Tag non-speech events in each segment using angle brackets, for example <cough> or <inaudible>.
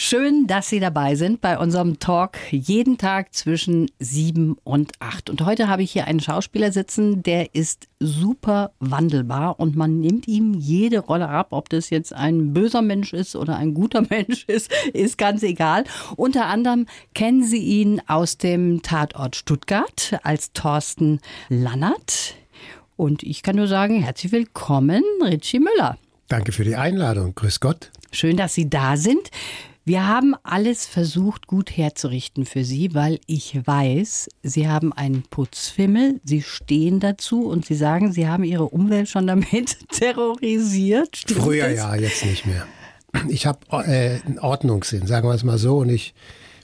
Schön, dass Sie dabei sind bei unserem Talk jeden Tag zwischen sieben und acht. Und heute habe ich hier einen Schauspieler sitzen, der ist super wandelbar und man nimmt ihm jede Rolle ab, ob das jetzt ein böser Mensch ist oder ein guter <laughs> Mensch ist, ist ganz egal. Unter anderem kennen Sie ihn aus dem Tatort Stuttgart als Thorsten Lannert. Und ich kann nur sagen, herzlich willkommen, Richie Müller. Danke für die Einladung. Grüß Gott. Schön, dass Sie da sind. Wir haben alles versucht, gut herzurichten für Sie, weil ich weiß, Sie haben einen Putzfimmel, Sie stehen dazu und Sie sagen, Sie haben Ihre Umwelt schon damit <laughs> terrorisiert. Stimmt Früher das? ja, jetzt nicht mehr. Ich habe äh, einen Ordnungssinn, sagen wir es mal so, und ich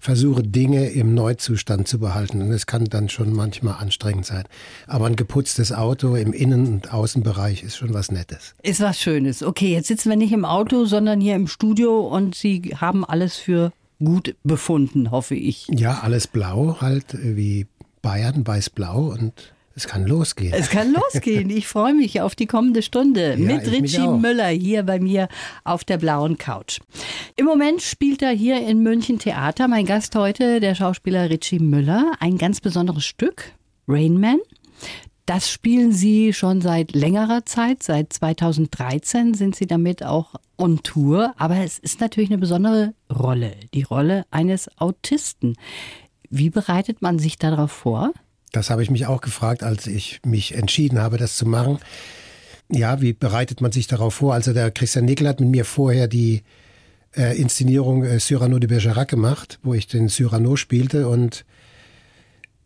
versuche Dinge im Neuzustand zu behalten. Und es kann dann schon manchmal anstrengend sein. Aber ein geputztes Auto im Innen- und Außenbereich ist schon was Nettes. Ist was Schönes. Okay, jetzt sitzen wir nicht im Auto, sondern hier im Studio und Sie haben alles für gut befunden, hoffe ich. Ja, alles blau, halt wie Bayern, weiß-blau und es kann losgehen. Es kann losgehen. Ich freue mich auf die kommende Stunde ja, mit Richie Müller hier bei mir auf der blauen Couch. Im Moment spielt er hier in München Theater. Mein Gast heute, der Schauspieler Richie Müller. Ein ganz besonderes Stück, Rain Man. Das spielen Sie schon seit längerer Zeit. Seit 2013 sind Sie damit auch on Tour. Aber es ist natürlich eine besondere Rolle, die Rolle eines Autisten. Wie bereitet man sich darauf vor? Das habe ich mich auch gefragt, als ich mich entschieden habe, das zu machen. Ja, wie bereitet man sich darauf vor? Also der Christian Nickel hat mit mir vorher die äh, Inszenierung äh, Cyrano de Bergerac gemacht, wo ich den Cyrano spielte und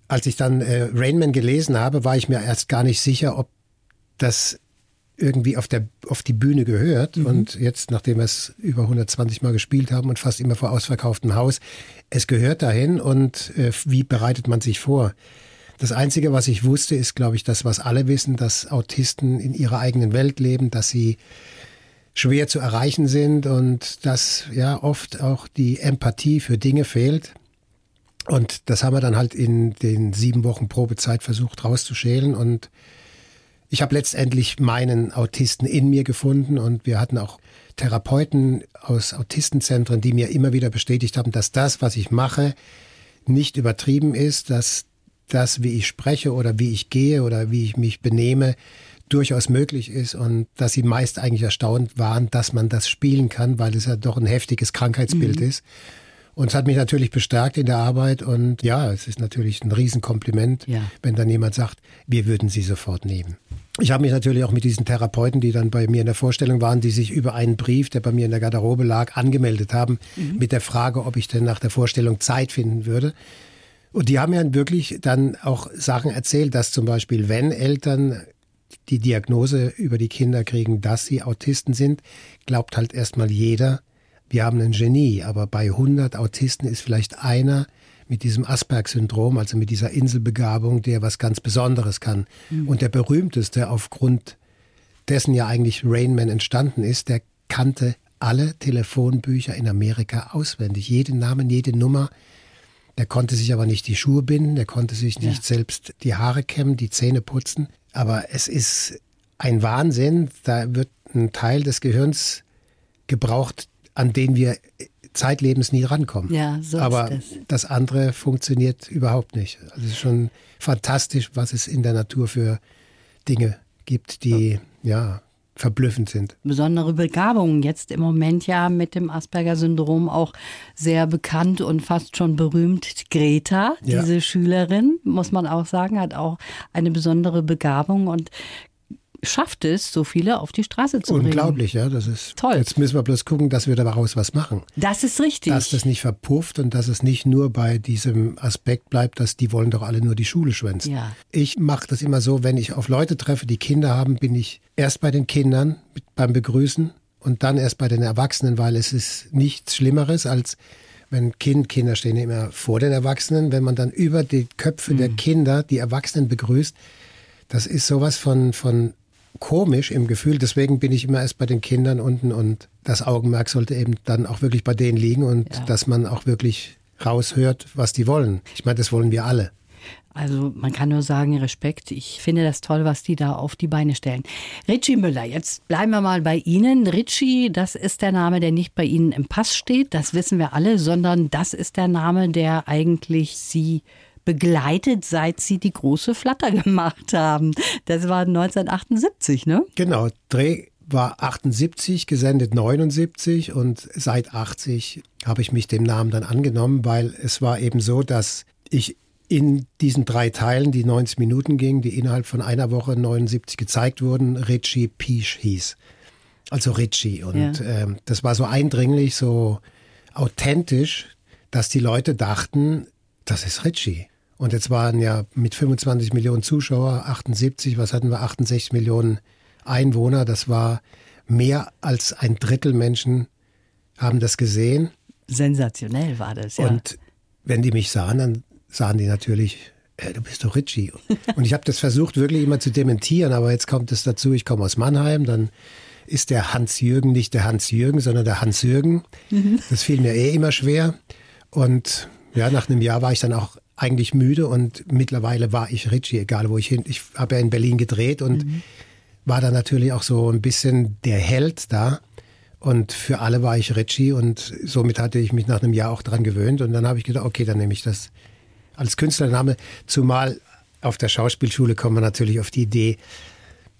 als ich dann äh, Rainman gelesen habe, war ich mir erst gar nicht sicher, ob das irgendwie auf, der, auf die Bühne gehört. Mhm. Und jetzt, nachdem wir es über 120 Mal gespielt haben und fast immer vor ausverkauftem Haus, es gehört dahin. Und äh, wie bereitet man sich vor? Das Einzige, was ich wusste, ist, glaube ich, das, was alle wissen, dass Autisten in ihrer eigenen Welt leben, dass sie schwer zu erreichen sind und dass ja oft auch die Empathie für Dinge fehlt. Und das haben wir dann halt in den sieben Wochen Probezeit versucht rauszuschälen. Und ich habe letztendlich meinen Autisten in mir gefunden und wir hatten auch Therapeuten aus Autistenzentren, die mir immer wieder bestätigt haben, dass das, was ich mache, nicht übertrieben ist, dass das, wie ich spreche oder wie ich gehe oder wie ich mich benehme, durchaus möglich ist und dass sie meist eigentlich erstaunt waren, dass man das spielen kann, weil es ja doch ein heftiges Krankheitsbild mhm. ist. Und es hat mich natürlich bestärkt in der Arbeit und ja, es ist natürlich ein Riesenkompliment, ja. wenn dann jemand sagt, wir würden sie sofort nehmen. Ich habe mich natürlich auch mit diesen Therapeuten, die dann bei mir in der Vorstellung waren, die sich über einen Brief, der bei mir in der Garderobe lag, angemeldet haben, mhm. mit der Frage, ob ich denn nach der Vorstellung Zeit finden würde. Und die haben ja wirklich dann auch Sachen erzählt, dass zum Beispiel, wenn Eltern die Diagnose über die Kinder kriegen, dass sie Autisten sind, glaubt halt erstmal jeder, wir haben ein Genie. Aber bei 100 Autisten ist vielleicht einer mit diesem Asperg-Syndrom, also mit dieser Inselbegabung, der was ganz Besonderes kann. Mhm. Und der berühmteste, aufgrund dessen ja eigentlich Rainman entstanden ist, der kannte alle Telefonbücher in Amerika auswendig. Jeden Namen, jede Nummer. Der konnte sich aber nicht die Schuhe binden, der konnte sich nicht ja. selbst die Haare kämmen, die Zähne putzen. Aber es ist ein Wahnsinn. Da wird ein Teil des Gehirns gebraucht, an den wir zeitlebens nie rankommen. Ja, so Aber ist das. das andere funktioniert überhaupt nicht. Also es ist schon fantastisch, was es in der Natur für Dinge gibt, die ja verblüffend sind. Besondere Begabungen jetzt im Moment ja mit dem Asperger-Syndrom auch sehr bekannt und fast schon berühmt. Greta, ja. diese Schülerin, muss man auch sagen, hat auch eine besondere Begabung und schafft es, so viele auf die Straße zu bringen. Unglaublich, ja, das ist toll. Jetzt müssen wir bloß gucken, dass wir daraus was machen. Das ist richtig. Dass das nicht verpufft und dass es nicht nur bei diesem Aspekt bleibt, dass die wollen doch alle nur die Schule schwänzen. Ja. Ich mache das immer so, wenn ich auf Leute treffe, die Kinder haben, bin ich erst bei den Kindern beim Begrüßen und dann erst bei den Erwachsenen, weil es ist nichts Schlimmeres als wenn Kind, Kinder stehen immer vor den Erwachsenen, wenn man dann über die Köpfe mhm. der Kinder die Erwachsenen begrüßt, das ist sowas von, von komisch im Gefühl. Deswegen bin ich immer erst bei den Kindern unten und das Augenmerk sollte eben dann auch wirklich bei denen liegen und ja. dass man auch wirklich raushört, was die wollen. Ich meine, das wollen wir alle. Also man kann nur sagen, Respekt. Ich finde das toll, was die da auf die Beine stellen. Richie Müller, jetzt bleiben wir mal bei Ihnen. Richie, das ist der Name, der nicht bei Ihnen im Pass steht, das wissen wir alle, sondern das ist der Name, der eigentlich Sie begleitet, seit Sie die große Flatter <laughs> gemacht haben. Das war 1978, ne? Genau, Dreh war 78, gesendet 79 und seit 80 habe ich mich dem Namen dann angenommen, weil es war eben so, dass ich in diesen drei Teilen, die 90 Minuten gingen, die innerhalb von einer Woche 79 gezeigt wurden, Richie Peach hieß. Also Richie. Und ja. ähm, das war so eindringlich, so authentisch, dass die Leute dachten, das ist Richie. Und jetzt waren ja mit 25 Millionen Zuschauer, 78, was hatten wir, 68 Millionen Einwohner. Das war mehr als ein Drittel Menschen haben das gesehen. Sensationell war das, ja. Und wenn die mich sahen, dann sahen die natürlich, hey, du bist doch Richie. <laughs> Und ich habe das versucht wirklich immer zu dementieren, aber jetzt kommt es dazu, ich komme aus Mannheim, dann ist der Hans-Jürgen nicht der Hans-Jürgen, sondern der Hans-Jürgen. Mhm. Das fiel mir eh immer schwer. Und ja, nach einem Jahr war ich dann auch eigentlich müde und mittlerweile war ich Richie, egal wo ich hin. Ich habe ja in Berlin gedreht und mhm. war dann natürlich auch so ein bisschen der Held da. Und für alle war ich Richie und somit hatte ich mich nach einem Jahr auch dran gewöhnt. Und dann habe ich gedacht, okay, dann nehme ich das als Künstlername, zumal auf der Schauspielschule kommt man natürlich auf die Idee,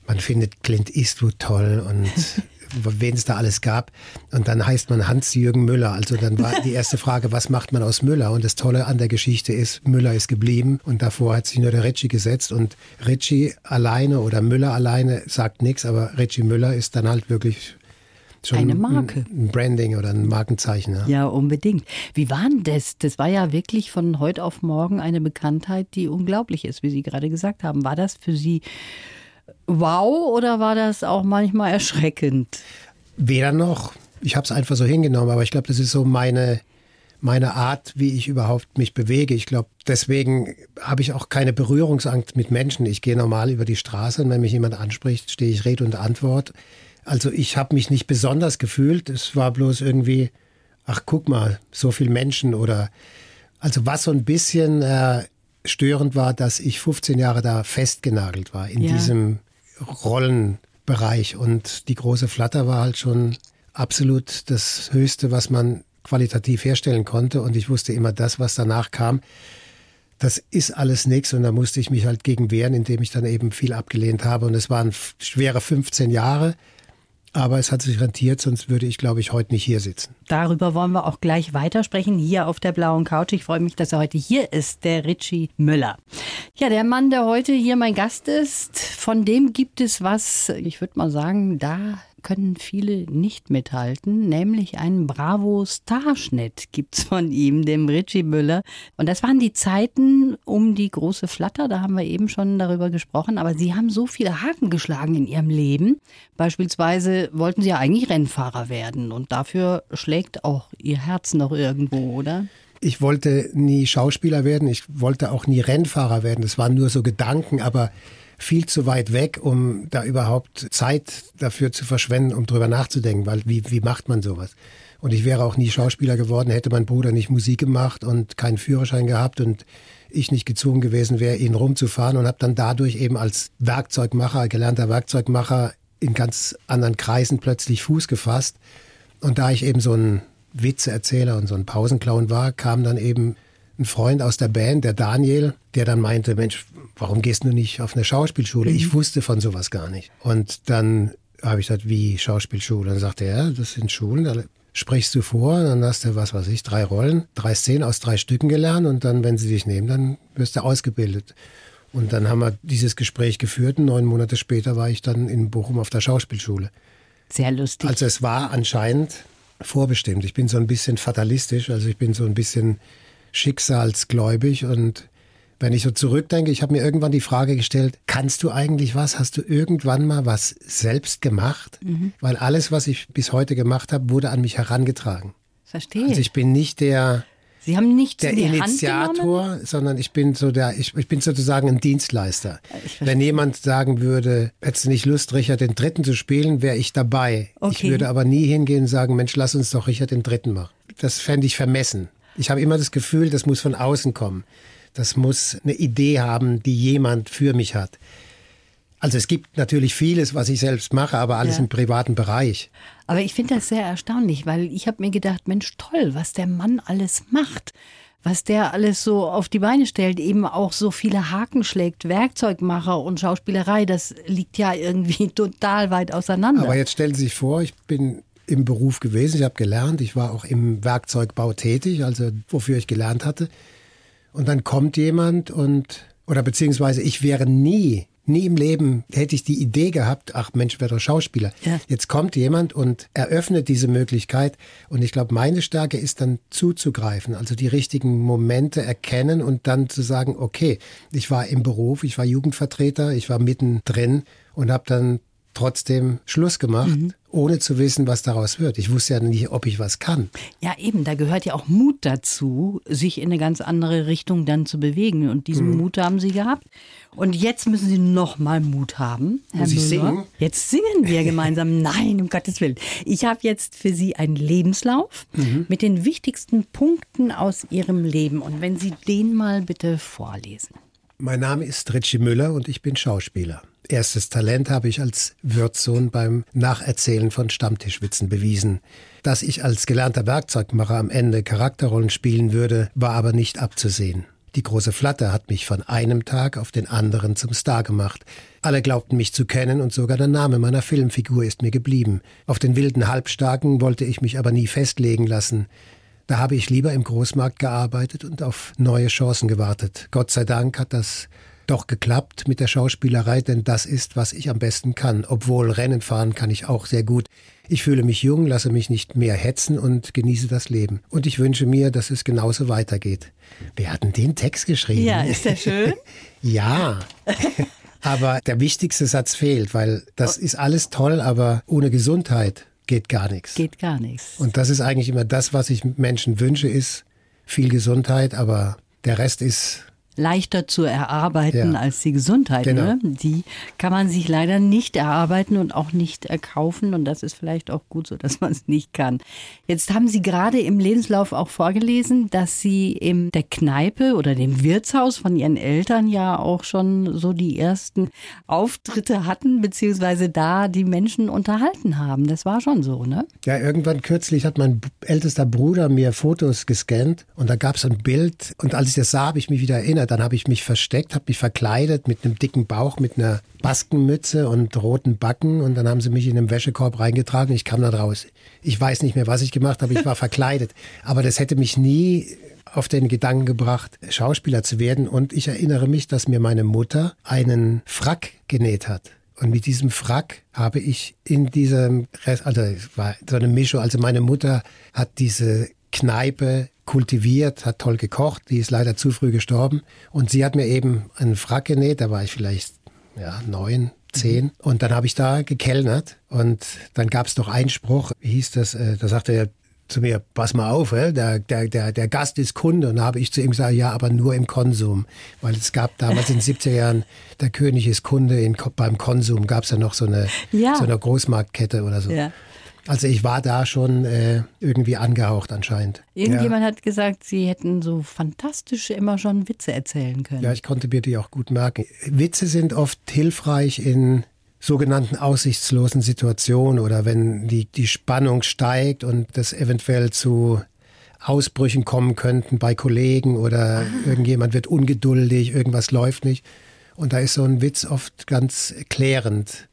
man findet Clint Eastwood toll und <laughs> wen es da alles gab. Und dann heißt man Hans-Jürgen Müller. Also dann war die erste Frage, was macht man aus Müller? Und das Tolle an der Geschichte ist, Müller ist geblieben und davor hat sich nur der Ritchie gesetzt. Und Ritchie alleine oder Müller alleine sagt nichts, aber Ritchie Müller ist dann halt wirklich schon eine Marke. Ein Branding oder ein Markenzeichen. Ja. ja, unbedingt. Wie war denn das? Das war ja wirklich von heute auf morgen eine Bekanntheit, die unglaublich ist, wie Sie gerade gesagt haben. War das für Sie wow oder war das auch manchmal erschreckend? Weder noch. Ich habe es einfach so hingenommen, aber ich glaube, das ist so meine meine Art, wie ich überhaupt mich bewege. Ich glaube, deswegen habe ich auch keine Berührungsangst mit Menschen. Ich gehe normal über die Straße und wenn mich jemand anspricht, stehe ich Rede und Antwort. Also ich habe mich nicht besonders gefühlt. Es war bloß irgendwie, ach guck mal, so viele Menschen oder also was so ein bisschen äh, störend war, dass ich 15 Jahre da festgenagelt war in ja. diesem Rollenbereich. Und die große Flatter war halt schon absolut das Höchste, was man qualitativ herstellen konnte. Und ich wusste immer, das, was danach kam, das ist alles nichts und da musste ich mich halt gegen wehren, indem ich dann eben viel abgelehnt habe. Und es waren schwere 15 Jahre. Aber es hat sich rentiert, sonst würde ich, glaube ich, heute nicht hier sitzen. Darüber wollen wir auch gleich weitersprechen, hier auf der blauen Couch. Ich freue mich, dass er heute hier ist, der Richie Müller. Ja, der Mann, der heute hier mein Gast ist, von dem gibt es was, ich würde mal sagen, da können viele nicht mithalten, nämlich einen Bravo Starschnitt gibt's von ihm, dem Richie Müller. Und das waren die Zeiten um die große Flatter, da haben wir eben schon darüber gesprochen, aber Sie haben so viele Haken geschlagen in Ihrem Leben. Beispielsweise wollten Sie ja eigentlich Rennfahrer werden und dafür schlägt auch Ihr Herz noch irgendwo, oder? Ich wollte nie Schauspieler werden, ich wollte auch nie Rennfahrer werden. Das waren nur so Gedanken, aber viel zu weit weg, um da überhaupt Zeit dafür zu verschwenden, um drüber nachzudenken, weil wie, wie macht man sowas? Und ich wäre auch nie Schauspieler geworden, hätte mein Bruder nicht Musik gemacht und keinen Führerschein gehabt und ich nicht gezwungen gewesen wäre, ihn rumzufahren und habe dann dadurch eben als Werkzeugmacher, gelernter Werkzeugmacher in ganz anderen Kreisen plötzlich Fuß gefasst. Und da ich eben so ein Witzeerzähler und so ein Pausenclown war, kam dann eben ein Freund aus der Band, der Daniel, der dann meinte, Mensch, warum gehst du nicht auf eine Schauspielschule? Mhm. Ich wusste von sowas gar nicht. Und dann habe ich gesagt, wie Schauspielschule? Dann sagte er, ja, das sind Schulen, da sprichst du vor, dann hast du, was weiß ich, drei Rollen, drei Szenen aus drei Stücken gelernt und dann, wenn sie dich nehmen, dann wirst du ausgebildet. Und dann haben wir dieses Gespräch geführt und neun Monate später war ich dann in Bochum auf der Schauspielschule. Sehr lustig. Also es war anscheinend vorbestimmt. Ich bin so ein bisschen fatalistisch, also ich bin so ein bisschen schicksalsgläubig und wenn ich so zurückdenke, ich habe mir irgendwann die Frage gestellt, kannst du eigentlich was? Hast du irgendwann mal was selbst gemacht? Mhm. Weil alles, was ich bis heute gemacht habe, wurde an mich herangetragen. Verstehe. Also ich bin nicht der, Sie haben nicht der Initiator, sondern ich bin so der, ich, ich bin sozusagen ein Dienstleister. Wenn jemand sagen würde, hättest du nicht Lust, Richard den Dritten zu spielen, wäre ich dabei. Okay. Ich würde aber nie hingehen und sagen, Mensch, lass uns doch Richard den Dritten machen. Das fände ich vermessen. Ich habe immer das Gefühl, das muss von außen kommen. Das muss eine Idee haben, die jemand für mich hat. Also es gibt natürlich vieles, was ich selbst mache, aber alles ja. im privaten Bereich. Aber ich finde das sehr erstaunlich, weil ich habe mir gedacht, Mensch, toll, was der Mann alles macht was der alles so auf die Beine stellt, eben auch so viele Haken schlägt, Werkzeugmacher und Schauspielerei, das liegt ja irgendwie <laughs> total weit auseinander. Aber jetzt stellen Sie sich vor, ich bin im Beruf gewesen, ich habe gelernt, ich war auch im Werkzeugbau tätig, also wofür ich gelernt hatte. Und dann kommt jemand und, oder beziehungsweise ich wäre nie Nie im Leben hätte ich die Idee gehabt, ach Mensch, wäre doch Schauspieler. Ja. Jetzt kommt jemand und eröffnet diese Möglichkeit. Und ich glaube, meine Stärke ist dann zuzugreifen, also die richtigen Momente erkennen und dann zu sagen, okay, ich war im Beruf, ich war Jugendvertreter, ich war mittendrin und habe dann trotzdem Schluss gemacht, mhm. ohne zu wissen, was daraus wird. Ich wusste ja nicht, ob ich was kann. Ja, eben, da gehört ja auch Mut dazu, sich in eine ganz andere Richtung dann zu bewegen. Und diesen mhm. Mut haben Sie gehabt. Und jetzt müssen Sie noch mal Mut haben, Herr Muss ich singen? Jetzt singen wir gemeinsam. <laughs> Nein, um Gottes Willen. Ich habe jetzt für Sie einen Lebenslauf mhm. mit den wichtigsten Punkten aus Ihrem Leben. Und wenn Sie den mal bitte vorlesen. Mein Name ist Ritchie Müller und ich bin Schauspieler. Erstes Talent habe ich als Wirtssohn beim Nacherzählen von Stammtischwitzen bewiesen. Dass ich als gelernter Werkzeugmacher am Ende Charakterrollen spielen würde, war aber nicht abzusehen. Die große Flatte hat mich von einem Tag auf den anderen zum Star gemacht. Alle glaubten mich zu kennen und sogar der Name meiner Filmfigur ist mir geblieben. Auf den wilden Halbstarken wollte ich mich aber nie festlegen lassen. Da habe ich lieber im Großmarkt gearbeitet und auf neue Chancen gewartet. Gott sei Dank hat das doch geklappt mit der Schauspielerei, denn das ist, was ich am besten kann. Obwohl Rennen fahren kann ich auch sehr gut. Ich fühle mich jung, lasse mich nicht mehr hetzen und genieße das Leben. Und ich wünsche mir, dass es genauso weitergeht. Wir hatten den Text geschrieben. Ja, ist der schön? <laughs> ja. <laughs> aber der wichtigste Satz fehlt, weil das ist alles toll, aber ohne Gesundheit geht gar nichts. Geht gar nichts. Und das ist eigentlich immer das, was ich Menschen wünsche, ist viel Gesundheit, aber der Rest ist leichter zu erarbeiten ja. als die Gesundheit. Genau. Ne? Die kann man sich leider nicht erarbeiten und auch nicht erkaufen. Und das ist vielleicht auch gut so, dass man es nicht kann. Jetzt haben Sie gerade im Lebenslauf auch vorgelesen, dass Sie in der Kneipe oder dem Wirtshaus von Ihren Eltern ja auch schon so die ersten Auftritte hatten, beziehungsweise da die Menschen unterhalten haben. Das war schon so, ne? Ja, irgendwann kürzlich hat mein ältester Bruder mir Fotos gescannt und da gab es ein Bild. Und als ich das sah, habe ich mich wieder erinnert dann habe ich mich versteckt, habe mich verkleidet mit einem dicken Bauch, mit einer Baskenmütze und roten Backen und dann haben sie mich in einem Wäschekorb reingetragen. Ich kam da raus. Ich weiß nicht mehr, was ich gemacht habe. Ich war <laughs> verkleidet. Aber das hätte mich nie auf den Gedanken gebracht, Schauspieler zu werden. Und ich erinnere mich, dass mir meine Mutter einen Frack genäht hat. Und mit diesem Frack habe ich in diesem Rest, also es war so eine Mischung, also meine Mutter hat diese Kneipe kultiviert, hat toll gekocht. Die ist leider zu früh gestorben. Und sie hat mir eben einen Frack genäht, da war ich vielleicht ja, neun, zehn. Mhm. Und dann habe ich da gekellnert. Und dann gab es noch Einspruch, wie hieß das? Äh, da sagte er zu mir, pass mal auf, der, der, der, der Gast ist Kunde. Und da habe ich zu ihm gesagt, ja, aber nur im Konsum. Weil es gab damals in den 70er Jahren, der König ist Kunde, in, beim Konsum gab es ja noch so eine, ja. so eine Großmarktkette oder so. Ja. Also ich war da schon äh, irgendwie angehaucht anscheinend. Irgendjemand ja. hat gesagt, Sie hätten so fantastisch immer schon Witze erzählen können. Ja, ich konnte mir die auch gut merken. Witze sind oft hilfreich in sogenannten aussichtslosen Situationen oder wenn die, die Spannung steigt und das eventuell zu Ausbrüchen kommen könnten bei Kollegen oder ah. irgendjemand wird ungeduldig, irgendwas läuft nicht. Und da ist so ein Witz oft ganz klärend.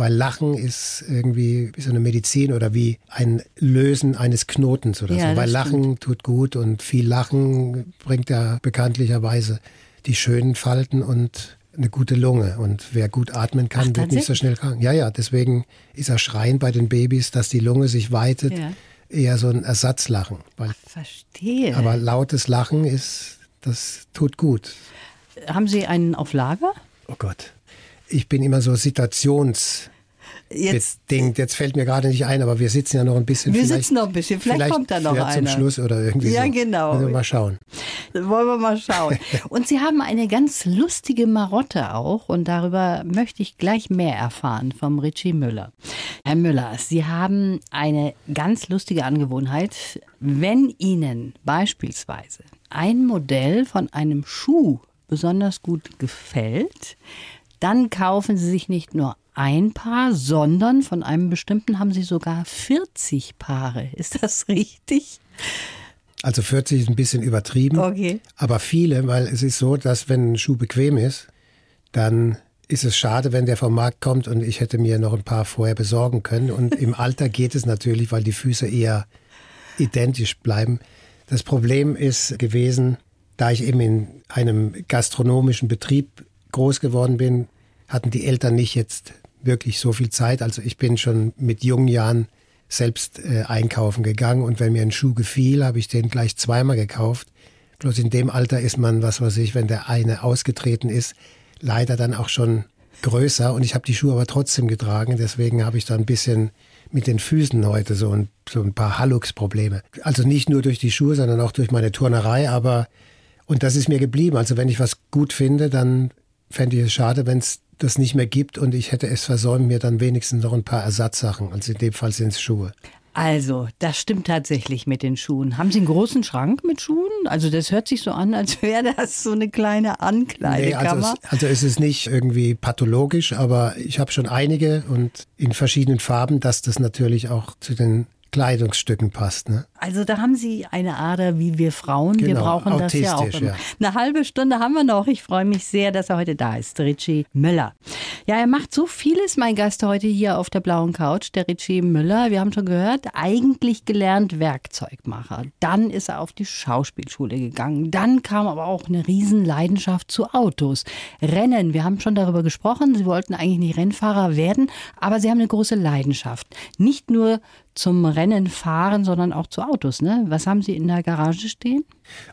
Weil Lachen ist irgendwie wie so eine Medizin oder wie ein Lösen eines Knotens oder ja, so. Weil Lachen stimmt. tut gut und viel Lachen bringt ja bekanntlicherweise die schönen Falten und eine gute Lunge. Und wer gut atmen kann, Ach, wird nicht so schnell krank. Ja, ja, deswegen ist er Schreien bei den Babys, dass die Lunge sich weitet, ja. eher so ein Ersatzlachen. Ach, verstehe. Aber lautes Lachen ist, das tut gut. Haben Sie einen auf Lager? Oh Gott ich bin immer so situations Jetzt, bedingt. Jetzt fällt mir gerade nicht ein, aber wir sitzen ja noch ein bisschen. Wir sitzen noch ein bisschen. Vielleicht, vielleicht kommt da noch einer. zum Schluss oder irgendwie Ja, so. genau. Also mal schauen. Wollen wir mal schauen. <laughs> Und Sie haben eine ganz lustige Marotte auch und darüber möchte ich gleich mehr erfahren vom Richie Müller. Herr Müller, Sie haben eine ganz lustige Angewohnheit. Wenn Ihnen beispielsweise ein Modell von einem Schuh besonders gut gefällt, dann kaufen Sie sich nicht nur ein Paar, sondern von einem bestimmten haben Sie sogar 40 Paare. Ist das richtig? Also 40 ist ein bisschen übertrieben, okay. aber viele, weil es ist so, dass wenn ein Schuh bequem ist, dann ist es schade, wenn der vom Markt kommt und ich hätte mir noch ein paar vorher besorgen können. Und im <laughs> Alter geht es natürlich, weil die Füße eher identisch bleiben. Das Problem ist gewesen, da ich eben in einem gastronomischen Betrieb groß geworden bin, hatten die Eltern nicht jetzt wirklich so viel Zeit. Also ich bin schon mit jungen Jahren selbst äh, einkaufen gegangen und wenn mir ein Schuh gefiel, habe ich den gleich zweimal gekauft. Bloß in dem Alter ist man, was weiß ich, wenn der eine ausgetreten ist, leider dann auch schon größer und ich habe die Schuhe aber trotzdem getragen. Deswegen habe ich da ein bisschen mit den Füßen heute so ein, so ein paar Hallux-Probleme. Also nicht nur durch die Schuhe, sondern auch durch meine Turnerei, aber und das ist mir geblieben. Also wenn ich was gut finde, dann fände ich es schade, wenn es das nicht mehr gibt und ich hätte es versäumt, mir dann wenigstens noch ein paar Ersatzsachen, also in dem Fall sind es Schuhe. Also, das stimmt tatsächlich mit den Schuhen. Haben Sie einen großen Schrank mit Schuhen? Also, das hört sich so an, als wäre das so eine kleine Ankleidekammer. Nee, also, es, also es ist nicht irgendwie pathologisch, aber ich habe schon einige und in verschiedenen Farben, dass das natürlich auch zu den Kleidungsstücken passt. Ne? Also da haben Sie eine Ader wie wir Frauen. Genau, wir brauchen das ja auch immer. Ja. Eine halbe Stunde haben wir noch. Ich freue mich sehr, dass er heute da ist, Richie Müller. Ja, er macht so vieles, mein Gast heute hier auf der blauen Couch, der Richie Müller. Wir haben schon gehört, eigentlich gelernt Werkzeugmacher. Dann ist er auf die Schauspielschule gegangen. Dann kam aber auch eine Riesenleidenschaft zu Autos. Rennen, wir haben schon darüber gesprochen. Sie wollten eigentlich nicht Rennfahrer werden, aber Sie haben eine große Leidenschaft. Nicht nur zum Rennen fahren, sondern auch zu Autos. Ne? Was haben Sie in der Garage stehen?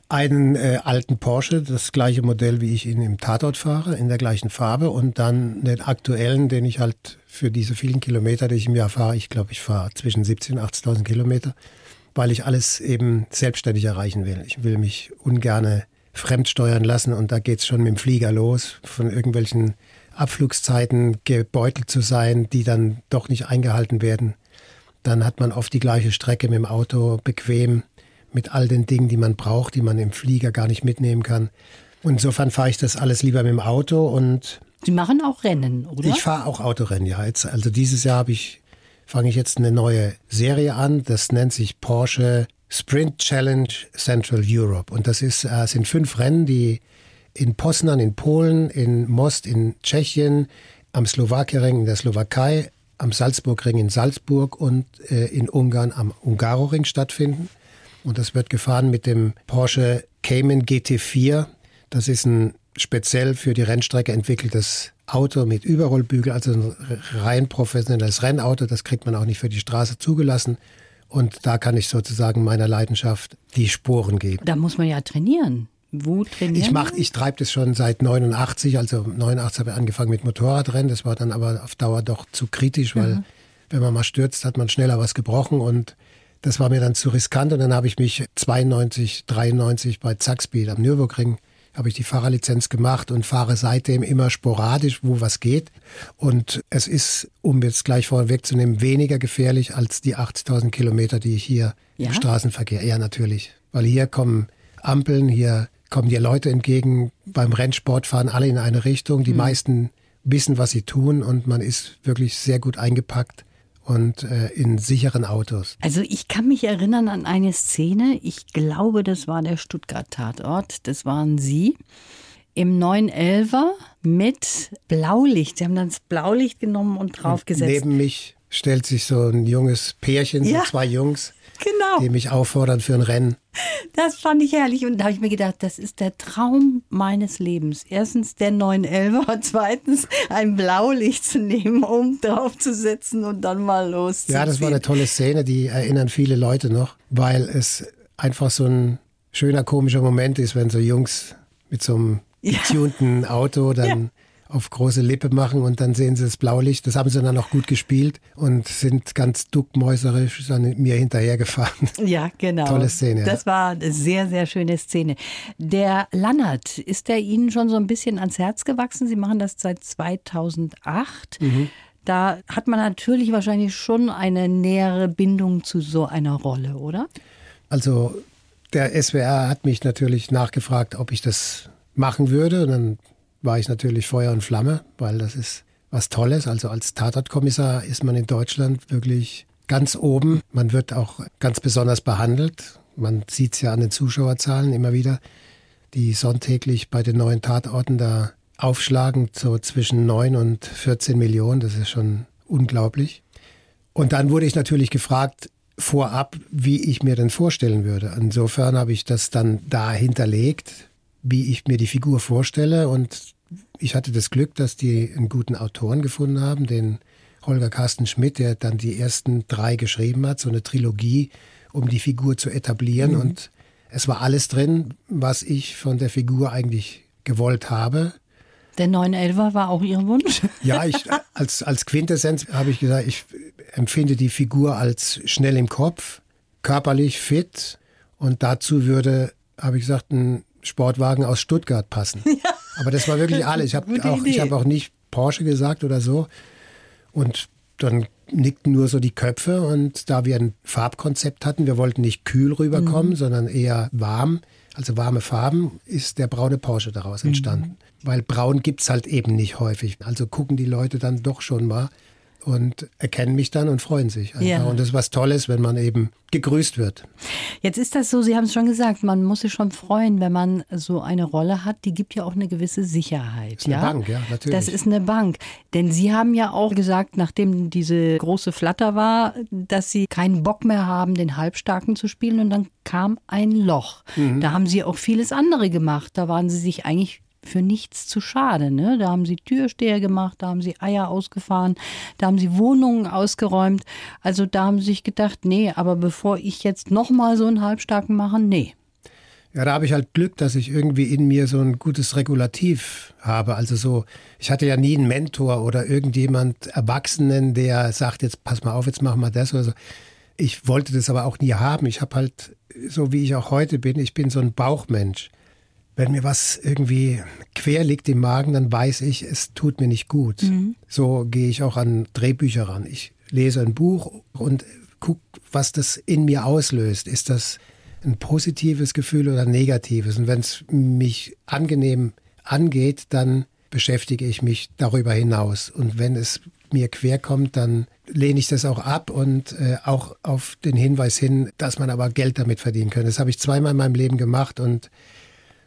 Einen äh, alten Porsche, das gleiche Modell, wie ich ihn im Tatort fahre, in der gleichen Farbe und dann den aktuellen, den ich halt für diese vielen Kilometer, die ich im Jahr fahre, ich glaube, ich fahre zwischen 70.000 und 80.000 Kilometer, weil ich alles eben selbstständig erreichen will. Ich will mich ungerne fremdsteuern lassen und da geht es schon mit dem Flieger los, von irgendwelchen Abflugszeiten gebeutelt zu sein, die dann doch nicht eingehalten werden. Dann hat man oft die gleiche Strecke mit dem Auto bequem mit all den Dingen, die man braucht, die man im Flieger gar nicht mitnehmen kann. Und insofern fahre ich das alles lieber mit dem Auto und Sie machen auch Rennen, oder? Ich fahre auch Autorennen, ja. Jetzt, also dieses Jahr habe ich fange ich jetzt eine neue Serie an. Das nennt sich Porsche Sprint Challenge Central Europe. Und das ist, äh, sind fünf Rennen, die in Poznan in Polen, in Most in Tschechien, am Slowakiering in der Slowakei, am Salzburgring in Salzburg und äh, in Ungarn am Ungaroring stattfinden. Und das wird gefahren mit dem Porsche Cayman GT4. Das ist ein speziell für die Rennstrecke entwickeltes Auto mit Überrollbügel, also ein rein professionelles Rennauto. Das kriegt man auch nicht für die Straße zugelassen. Und da kann ich sozusagen meiner Leidenschaft die Sporen geben. Da muss man ja trainieren. Wo trainieren? Ich mach, ich treibe das schon seit 89. Also 89 habe ich angefangen mit Motorradrennen. Das war dann aber auf Dauer doch zu kritisch, weil mhm. wenn man mal stürzt, hat man schneller was gebrochen und das war mir dann zu riskant. Und dann habe ich mich 92, 93 bei Zackspeed am Nürburgring habe ich die Fahrerlizenz gemacht und fahre seitdem immer sporadisch, wo was geht. Und es ist, um jetzt gleich vorweg zu nehmen, weniger gefährlich als die 80.000 Kilometer, die ich hier ja? im Straßenverkehr. Ja, natürlich. Weil hier kommen Ampeln, hier kommen dir Leute entgegen. Beim Rennsport fahren alle in eine Richtung. Die mhm. meisten wissen, was sie tun und man ist wirklich sehr gut eingepackt und äh, in sicheren Autos. Also ich kann mich erinnern an eine Szene, ich glaube, das war der Stuttgart-Tatort, das waren Sie im 911er mit Blaulicht. Sie haben dann das Blaulicht genommen und draufgesetzt. Und neben mich stellt sich so ein junges Pärchen, ja. so zwei Jungs <laughs> genau. Die mich auffordern für ein Rennen. Das fand ich herrlich und da habe ich mir gedacht, das ist der Traum meines Lebens. Erstens der 911 und <laughs> zweitens ein Blaulicht zu nehmen, um drauf zu sitzen und dann mal loszuziehen. Ja, das war eine tolle Szene, die erinnern viele Leute noch, weil es einfach so ein schöner, komischer Moment ist, wenn so Jungs mit so einem getunten Auto dann ja auf große Lippe machen und dann sehen sie das Blaulicht. Das haben sie dann auch gut gespielt und sind ganz duckmäuserisch an mir hinterhergefahren. <laughs> Ja, genau. Tolle Szene. Das war eine sehr, sehr schöne Szene. Der Lannert, ist der Ihnen schon so ein bisschen ans Herz gewachsen? Sie machen das seit 2008. Mhm. Da hat man natürlich wahrscheinlich schon eine nähere Bindung zu so einer Rolle, oder? Also der SWR hat mich natürlich nachgefragt, ob ich das machen würde. Und dann war ich natürlich Feuer und Flamme, weil das ist was Tolles. Also als Tatortkommissar ist man in Deutschland wirklich ganz oben. Man wird auch ganz besonders behandelt. Man sieht es ja an den Zuschauerzahlen immer wieder, die sonntäglich bei den neuen Tatorten da aufschlagen, so zwischen 9 und 14 Millionen. Das ist schon unglaublich. Und dann wurde ich natürlich gefragt, vorab, wie ich mir denn vorstellen würde. Insofern habe ich das dann da hinterlegt, wie ich mir die Figur vorstelle. Und ich hatte das Glück, dass die einen guten Autoren gefunden haben, den Holger Carsten Schmidt, der dann die ersten drei geschrieben hat, so eine Trilogie, um die Figur zu etablieren. Mhm. Und es war alles drin, was ich von der Figur eigentlich gewollt habe. Der 911er war auch Ihr Wunsch? Ja, ich, als, als Quintessenz habe ich gesagt, ich empfinde die Figur als schnell im Kopf, körperlich fit und dazu würde, habe ich gesagt, ein Sportwagen aus Stuttgart passen. <laughs> Ja. Aber das war wirklich alles. Ich habe auch, hab auch nicht Porsche gesagt oder so. Und dann nickten nur so die Köpfe und da wir ein Farbkonzept hatten, wir wollten nicht kühl rüberkommen, mhm. sondern eher warm, also warme Farben, ist der braune Porsche daraus mhm. entstanden. Mhm. Weil braun gibt es halt eben nicht häufig. Also gucken die Leute dann doch schon mal und erkennen mich dann und freuen sich einfach. Ja. Und das ist was Tolles, wenn man eben gegrüßt wird. Jetzt ist das so, Sie haben es schon gesagt, man muss sich schon freuen, wenn man so eine Rolle hat, die gibt ja auch eine gewisse Sicherheit. Das ist ja? eine Bank, ja, natürlich. Das ist eine Bank. Denn Sie haben ja auch gesagt, nachdem diese große Flatter war, dass Sie keinen Bock mehr haben, den Halbstarken zu spielen und dann kam ein Loch. Mhm. Da haben Sie auch vieles andere gemacht. Da waren Sie sich eigentlich für nichts zu schade. Ne? Da haben sie Türsteher gemacht, da haben sie Eier ausgefahren, da haben sie Wohnungen ausgeräumt. Also da haben sie sich gedacht, nee, aber bevor ich jetzt nochmal so einen Halbstarken mache, nee. Ja, da habe ich halt Glück, dass ich irgendwie in mir so ein gutes Regulativ habe. Also so, ich hatte ja nie einen Mentor oder irgendjemand Erwachsenen, der sagt, jetzt pass mal auf, jetzt machen wir das oder so. Ich wollte das aber auch nie haben. Ich habe halt, so wie ich auch heute bin, ich bin so ein Bauchmensch wenn mir was irgendwie quer liegt im Magen, dann weiß ich, es tut mir nicht gut. Mhm. So gehe ich auch an Drehbücher ran. Ich lese ein Buch und gucke, was das in mir auslöst. Ist das ein positives Gefühl oder ein negatives? Und wenn es mich angenehm angeht, dann beschäftige ich mich darüber hinaus. Und wenn es mir quer kommt, dann lehne ich das auch ab und äh, auch auf den Hinweis hin, dass man aber Geld damit verdienen kann. Das habe ich zweimal in meinem Leben gemacht und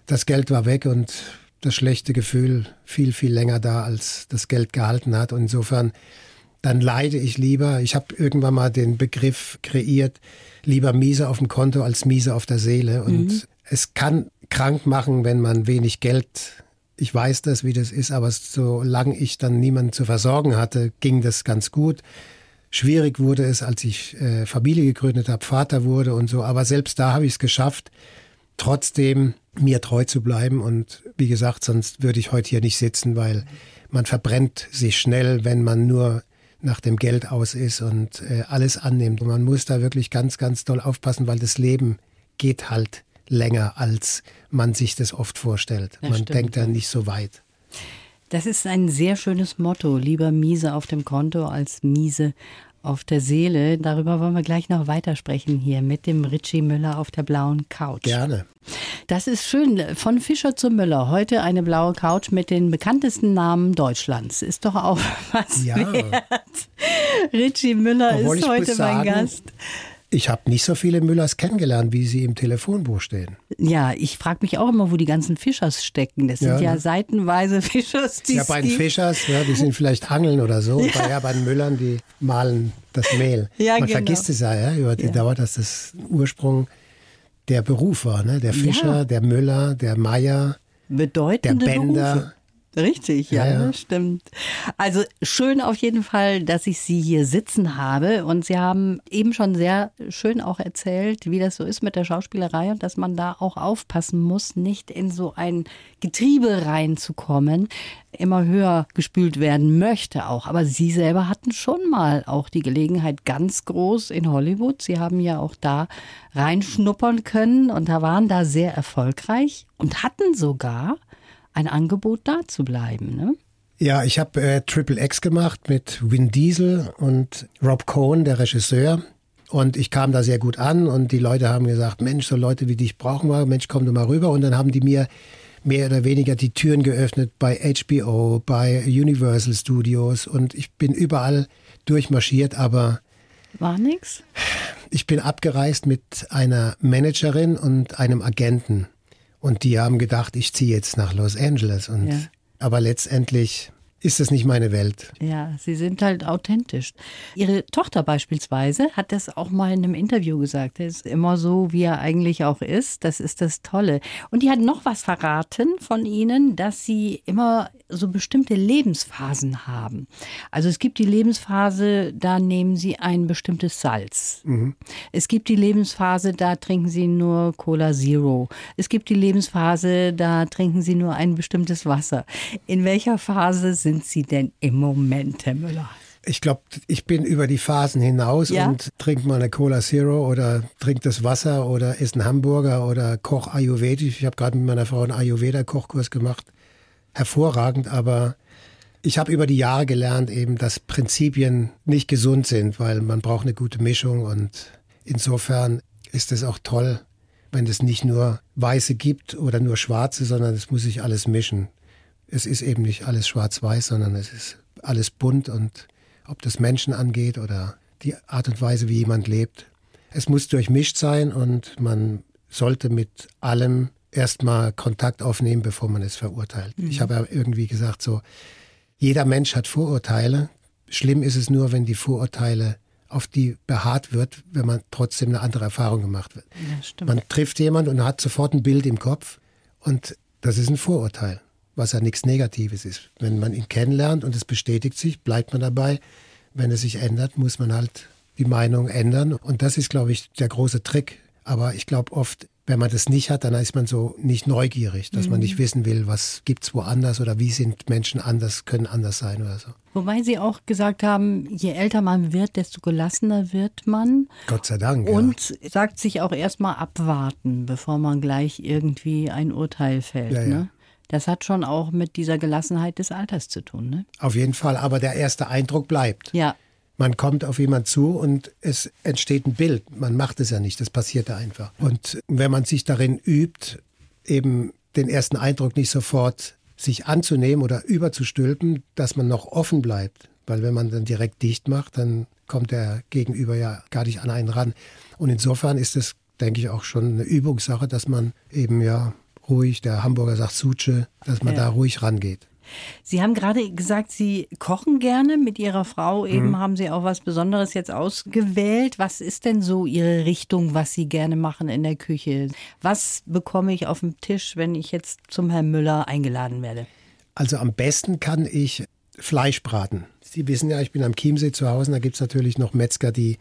das Geld war weg und das schlechte Gefühl viel, viel länger da, als das Geld gehalten hat. Und insofern, dann leide ich lieber. Ich habe irgendwann mal den Begriff kreiert, lieber miese auf dem Konto als miese auf der Seele. Und mhm. es kann krank machen, wenn man wenig Geld ich weiß das, wie das ist, aber solange ich dann niemanden zu versorgen hatte, ging das ganz gut. Schwierig wurde es, als ich äh, Familie gegründet habe, Vater wurde und so. Aber selbst da habe ich es geschafft, trotzdem mir treu zu bleiben. Und wie gesagt, sonst würde ich heute hier nicht sitzen, weil man verbrennt sich schnell, wenn man nur nach dem Geld aus ist und äh, alles annimmt. Und man muss da wirklich ganz, ganz doll aufpassen, weil das Leben geht halt länger, als man sich das oft vorstellt. Das man stimmt. denkt da nicht so weit. Das ist ein sehr schönes Motto. Lieber miese auf dem Konto als miese auf der Seele. Darüber wollen wir gleich noch weitersprechen hier mit dem Richie Müller auf der blauen Couch. Gerne. Das ist schön. Von Fischer zu Müller. Heute eine blaue Couch mit den bekanntesten Namen Deutschlands. Ist doch auch <laughs> was ja. wert. Richie Müller ist heute mein Gast. Ich habe nicht so viele Müllers kennengelernt, wie sie im Telefonbuch stehen. Ja, ich frage mich auch immer, wo die ganzen Fischers stecken. Das sind ja, ja ne? seitenweise <laughs> Fischers. Die ja, bei den Fischers, ja, die sind vielleicht Angeln oder so. Ja. <laughs> Bei, ja, bei den Müllern, die malen das Mehl. Ja, Man genau. vergisst es ja, ja über die ja. Dauer, dass das Ursprung der Beruf war. Ne? Der Fischer, der Müller, der Meier, Bedeutende der Bänder. Berufe. Richtig, ja, ja, ja, stimmt. Also schön auf jeden Fall, dass ich Sie hier sitzen habe. Und Sie haben eben schon sehr schön auch erzählt, wie das so ist mit der Schauspielerei und dass man da auch aufpassen muss, nicht in so ein Getriebe reinzukommen, immer höher gespült werden möchte auch. Aber Sie selber hatten schon mal auch die Gelegenheit ganz groß in Hollywood. Sie haben ja auch da reinschnuppern können und da waren da sehr erfolgreich und hatten sogar ein Angebot da zu bleiben. Ne? Ja, ich habe äh, Triple X gemacht mit Vin Diesel und Rob Cohen, der Regisseur. Und ich kam da sehr gut an und die Leute haben gesagt, Mensch, so Leute wie dich brauchen wir, Mensch, komm du mal rüber. Und dann haben die mir mehr oder weniger die Türen geöffnet bei HBO, bei Universal Studios und ich bin überall durchmarschiert, aber war nix. Ich bin abgereist mit einer Managerin und einem Agenten und die haben gedacht, ich ziehe jetzt nach Los Angeles und ja. aber letztendlich ist das nicht meine Welt. Ja, sie sind halt authentisch. Ihre Tochter beispielsweise hat das auch mal in einem Interview gesagt. Er ist immer so, wie er eigentlich auch ist. Das ist das Tolle. Und die hat noch was verraten von Ihnen, dass Sie immer so bestimmte Lebensphasen haben. Also es gibt die Lebensphase, da nehmen Sie ein bestimmtes Salz. Mhm. Es gibt die Lebensphase, da trinken Sie nur Cola Zero. Es gibt die Lebensphase, da trinken Sie nur ein bestimmtes Wasser. In welcher Phase sind sind Sie denn im Moment, Herr Müller? Ich glaube, ich bin über die Phasen hinaus ja? und trinke mal eine Cola Zero oder trinke das Wasser oder esse einen Hamburger oder koch Ayurvedisch. Ich habe gerade mit meiner Frau einen Ayurveda-Kochkurs gemacht. Hervorragend, aber ich habe über die Jahre gelernt, eben, dass Prinzipien nicht gesund sind, weil man braucht eine gute Mischung und insofern ist es auch toll, wenn es nicht nur Weiße gibt oder nur Schwarze, sondern es muss sich alles mischen es ist eben nicht alles schwarz-weiß, sondern es ist alles bunt und ob das Menschen angeht oder die Art und Weise, wie jemand lebt. Es muss durchmischt sein und man sollte mit allem erstmal Kontakt aufnehmen, bevor man es verurteilt. Mhm. Ich habe ja irgendwie gesagt, so, jeder Mensch hat Vorurteile. Schlimm ist es nur, wenn die Vorurteile auf die beharrt wird, wenn man trotzdem eine andere Erfahrung gemacht wird. Ja, man trifft jemanden und hat sofort ein Bild im Kopf und das ist ein Vorurteil was ja nichts Negatives ist. Wenn man ihn kennenlernt und es bestätigt sich, bleibt man dabei. Wenn es sich ändert, muss man halt die Meinung ändern. Und das ist, glaube ich, der große Trick. Aber ich glaube oft, wenn man das nicht hat, dann ist man so nicht neugierig, dass mhm. man nicht mhm. wissen will, was gibt es woanders oder wie sind Menschen anders, können anders sein oder so. Wobei Sie auch gesagt haben, je älter man wird, desto gelassener wird man. Gott sei Dank. Und ja. sagt sich auch erstmal abwarten, bevor man gleich irgendwie ein Urteil fällt. Ja, ja. Ne? Das hat schon auch mit dieser Gelassenheit des Alters zu tun. Ne? Auf jeden Fall, aber der erste Eindruck bleibt. Ja. Man kommt auf jemanden zu und es entsteht ein Bild. Man macht es ja nicht, das passiert ja einfach. Und wenn man sich darin übt, eben den ersten Eindruck nicht sofort sich anzunehmen oder überzustülpen, dass man noch offen bleibt. Weil wenn man dann direkt dicht macht, dann kommt der Gegenüber ja gar nicht an einen ran. Und insofern ist es, denke ich, auch schon eine Übungssache, dass man eben ja ruhig, der Hamburger sagt Suche, dass man ja. da ruhig rangeht. Sie haben gerade gesagt, Sie kochen gerne mit Ihrer Frau. Eben mhm. haben Sie auch was Besonderes jetzt ausgewählt. Was ist denn so Ihre Richtung, was Sie gerne machen in der Küche? Was bekomme ich auf dem Tisch, wenn ich jetzt zum Herrn Müller eingeladen werde? Also am besten kann ich Fleisch braten. Sie wissen ja, ich bin am Chiemsee zu Hause. Da gibt es natürlich noch Metzger, die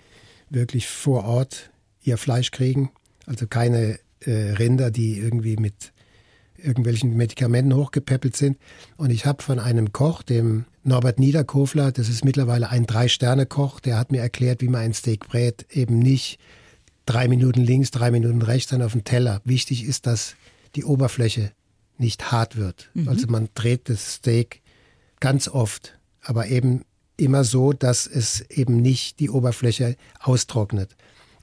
wirklich vor Ort ihr Fleisch kriegen. Also keine äh, Rinder, die irgendwie mit irgendwelchen Medikamenten hochgepäppelt sind. Und ich habe von einem Koch, dem Norbert Niederkofler, das ist mittlerweile ein Drei-Sterne-Koch, der hat mir erklärt, wie man ein Steak brät, eben nicht drei Minuten links, drei Minuten rechts, dann auf dem Teller. Wichtig ist, dass die Oberfläche nicht hart wird. Mhm. Also man dreht das Steak ganz oft, aber eben immer so, dass es eben nicht die Oberfläche austrocknet.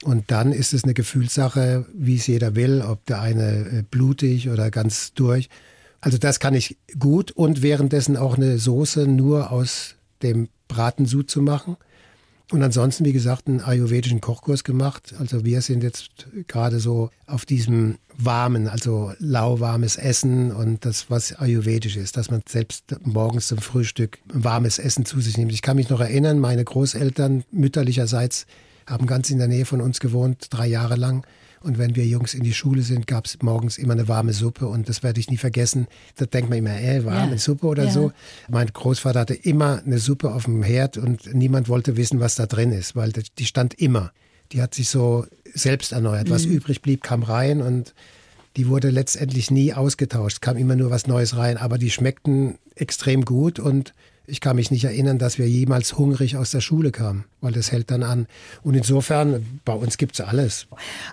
Und dann ist es eine Gefühlssache, wie es jeder will, ob der eine äh, blutig oder ganz durch. Also das kann ich gut und währenddessen auch eine Soße nur aus dem Bratensud zu machen. Und ansonsten, wie gesagt, einen ayurvedischen Kochkurs gemacht. Also wir sind jetzt gerade so auf diesem warmen, also lauwarmes Essen und das, was ayurvedisch ist, dass man selbst morgens zum Frühstück warmes Essen zu sich nimmt. Ich kann mich noch erinnern, meine Großeltern mütterlicherseits haben ganz in der Nähe von uns gewohnt, drei Jahre lang. Und wenn wir Jungs in die Schule sind, gab es morgens immer eine warme Suppe und das werde ich nie vergessen. Da denkt man immer, äh, warme ja. Suppe oder ja. so. Mein Großvater hatte immer eine Suppe auf dem Herd und niemand wollte wissen, was da drin ist, weil die stand immer. Die hat sich so selbst erneuert. Was mhm. übrig blieb, kam rein und die wurde letztendlich nie ausgetauscht, kam immer nur was Neues rein, aber die schmeckten extrem gut und ich kann mich nicht erinnern, dass wir jemals hungrig aus der Schule kamen, weil das hält dann an. Und insofern, bei uns gibt es alles.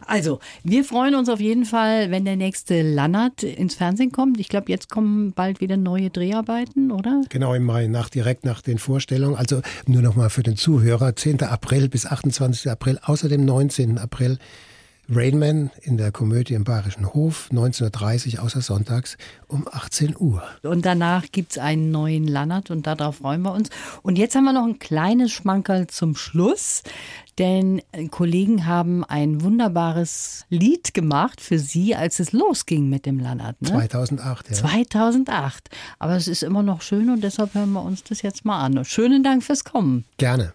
Also, wir freuen uns auf jeden Fall, wenn der nächste Lannert ins Fernsehen kommt. Ich glaube, jetzt kommen bald wieder neue Dreharbeiten, oder? Genau, im Mai, nach, direkt nach den Vorstellungen. Also nur nochmal für den Zuhörer, 10. April bis 28. April, außer dem 19. April Rainman in der Komödie im Bayerischen Hof, 1930, außer sonntags um 18 Uhr. Und danach gibt es einen neuen Lannert und darauf freuen wir uns. Und jetzt haben wir noch ein kleines Schmankerl zum Schluss, denn Kollegen haben ein wunderbares Lied gemacht für Sie, als es losging mit dem Lannert. Ne? 2008, ja. 2008. Aber es ist immer noch schön und deshalb hören wir uns das jetzt mal an. Schönen Dank fürs Kommen. Gerne.